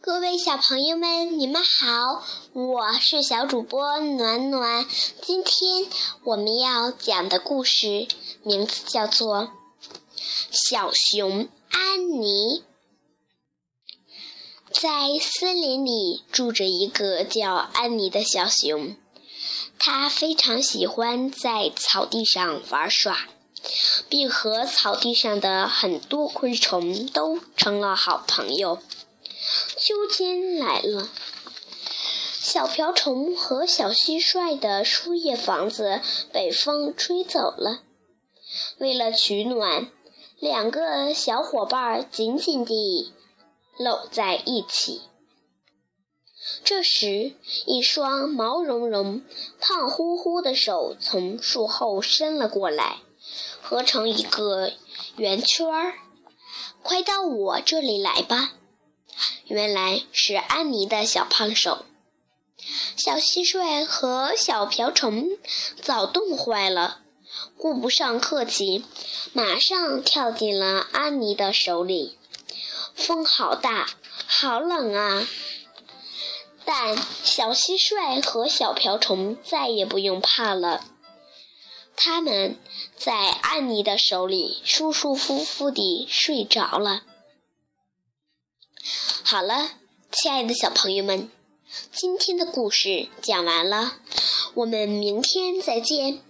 各位小朋友们，你们好，我是小主播暖暖。今天我们要讲的故事名字叫做《小熊安妮》。在森林里住着一个叫安妮的小熊，它非常喜欢在草地上玩耍，并和草地上的很多昆虫都成了好朋友。秋天来了，小瓢虫和小蟋蟀的树叶房子被风吹走了。为了取暖，两个小伙伴紧紧地搂在一起。这时，一双毛茸茸、胖乎乎的手从树后伸了过来，合成一个圆圈儿。快到我这里来吧！原来是安妮的小胖手。小蟋蟀和小瓢虫早冻坏了，顾不上客气，马上跳进了安妮的手里。风好大，好冷啊！但小蟋蟀和小瓢虫再也不用怕了，他们在安妮的手里舒舒服服地睡着了。好了，亲爱的小朋友们，今天的故事讲完了，我们明天再见。